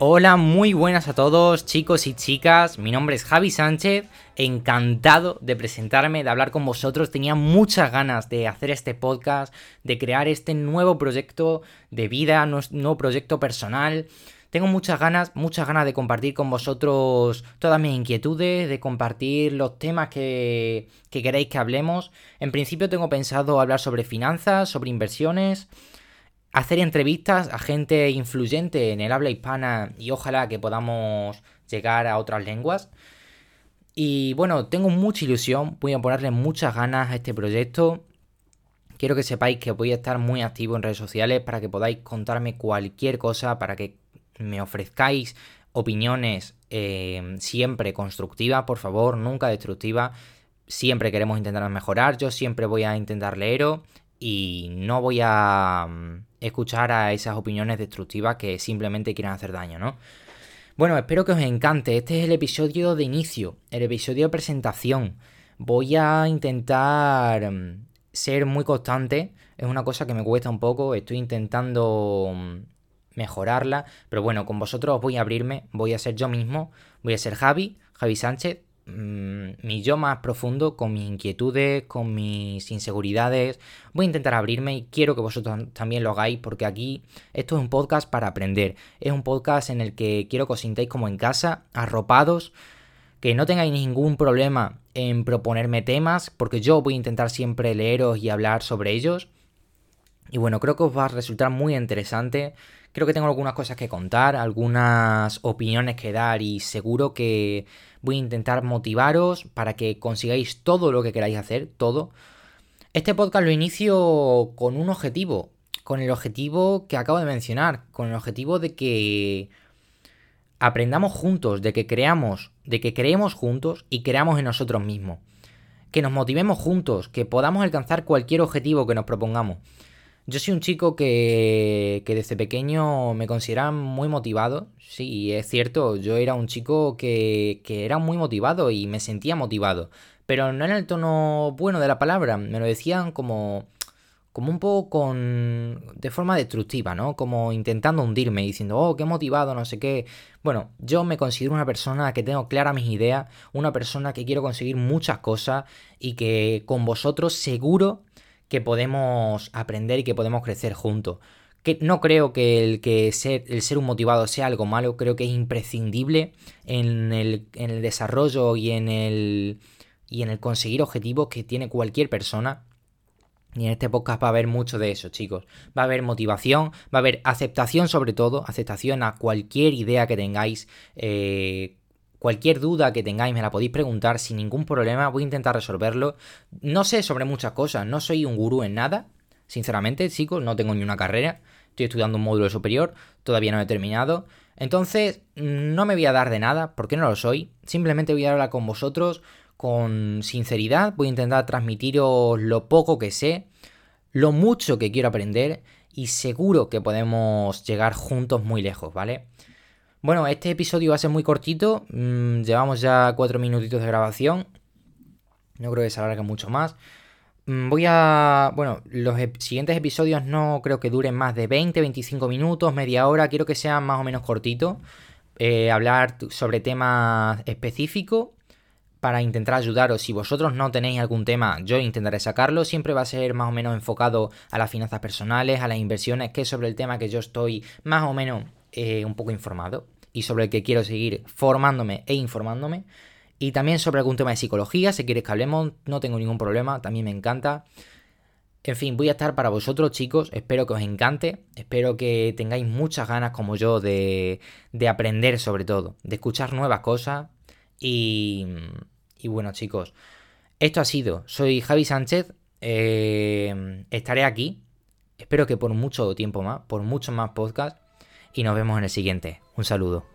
Hola, muy buenas a todos chicos y chicas, mi nombre es Javi Sánchez, encantado de presentarme, de hablar con vosotros, tenía muchas ganas de hacer este podcast, de crear este nuevo proyecto de vida, nuevo proyecto personal. Tengo muchas ganas, muchas ganas de compartir con vosotros todas mis inquietudes, de compartir los temas que, que queréis que hablemos. En principio tengo pensado hablar sobre finanzas, sobre inversiones, hacer entrevistas a gente influyente en el habla hispana y ojalá que podamos llegar a otras lenguas. Y bueno, tengo mucha ilusión, voy a ponerle muchas ganas a este proyecto. Quiero que sepáis que voy a estar muy activo en redes sociales para que podáis contarme cualquier cosa, para que me ofrezcáis opiniones eh, siempre constructivas, por favor, nunca destructivas. Siempre queremos intentar mejorar, yo siempre voy a intentar leeros y no voy a mm, escuchar a esas opiniones destructivas que simplemente quieren hacer daño, ¿no? Bueno, espero que os encante. Este es el episodio de inicio, el episodio de presentación. Voy a intentar mm, ser muy constante. Es una cosa que me cuesta un poco. Estoy intentando mm, mejorarla. Pero bueno, con vosotros os voy a abrirme. Voy a ser yo mismo. Voy a ser Javi, Javi Sánchez. Mi yo más profundo, con mis inquietudes, con mis inseguridades. Voy a intentar abrirme y quiero que vosotros también lo hagáis porque aquí esto es un podcast para aprender. Es un podcast en el que quiero que os sintáis como en casa, arropados, que no tengáis ningún problema en proponerme temas porque yo voy a intentar siempre leeros y hablar sobre ellos. Y bueno, creo que os va a resultar muy interesante. Creo que tengo algunas cosas que contar, algunas opiniones que dar y seguro que voy a intentar motivaros para que consigáis todo lo que queráis hacer, todo. Este podcast lo inicio con un objetivo, con el objetivo que acabo de mencionar, con el objetivo de que aprendamos juntos, de que creamos, de que creemos juntos y creamos en nosotros mismos. Que nos motivemos juntos, que podamos alcanzar cualquier objetivo que nos propongamos. Yo soy un chico que, que desde pequeño me considera muy motivado. Sí, es cierto, yo era un chico que, que era muy motivado y me sentía motivado. Pero no en el tono bueno de la palabra, me lo decían como, como un poco con, de forma destructiva, ¿no? Como intentando hundirme, diciendo, oh, qué motivado, no sé qué. Bueno, yo me considero una persona que tengo claras mis ideas, una persona que quiero conseguir muchas cosas y que con vosotros seguro que podemos aprender y que podemos crecer juntos. Que no creo que el, que ser, el ser un motivado sea algo malo, creo que es imprescindible en el, en el desarrollo y en el, y en el conseguir objetivos que tiene cualquier persona. Y en este podcast va a haber mucho de eso, chicos. Va a haber motivación, va a haber aceptación sobre todo, aceptación a cualquier idea que tengáis, eh, Cualquier duda que tengáis me la podéis preguntar sin ningún problema, voy a intentar resolverlo. No sé sobre muchas cosas, no soy un gurú en nada, sinceramente, chicos, no tengo ni una carrera, estoy estudiando un módulo superior, todavía no he terminado. Entonces, no me voy a dar de nada, porque no lo soy, simplemente voy a hablar con vosotros con sinceridad, voy a intentar transmitiros lo poco que sé, lo mucho que quiero aprender y seguro que podemos llegar juntos muy lejos, ¿vale? Bueno, este episodio va a ser muy cortito. Mm, llevamos ya cuatro minutitos de grabación. No creo que se alargue mucho más. Mm, voy a... Bueno, los siguientes episodios no creo que duren más de 20, 25 minutos, media hora. Quiero que sean más o menos cortitos. Eh, hablar sobre temas específicos para intentar ayudaros. Si vosotros no tenéis algún tema, yo intentaré sacarlo. Siempre va a ser más o menos enfocado a las finanzas personales, a las inversiones, que es sobre el tema que yo estoy más o menos eh, un poco informado y sobre el que quiero seguir formándome e informándome. Y también sobre algún tema de psicología, si quieres que hablemos, no tengo ningún problema, también me encanta. En fin, voy a estar para vosotros chicos, espero que os encante, espero que tengáis muchas ganas como yo de, de aprender sobre todo, de escuchar nuevas cosas y, y bueno chicos, esto ha sido, soy Javi Sánchez, eh, estaré aquí, espero que por mucho tiempo más, por muchos más podcasts y nos vemos en el siguiente. Un saludo.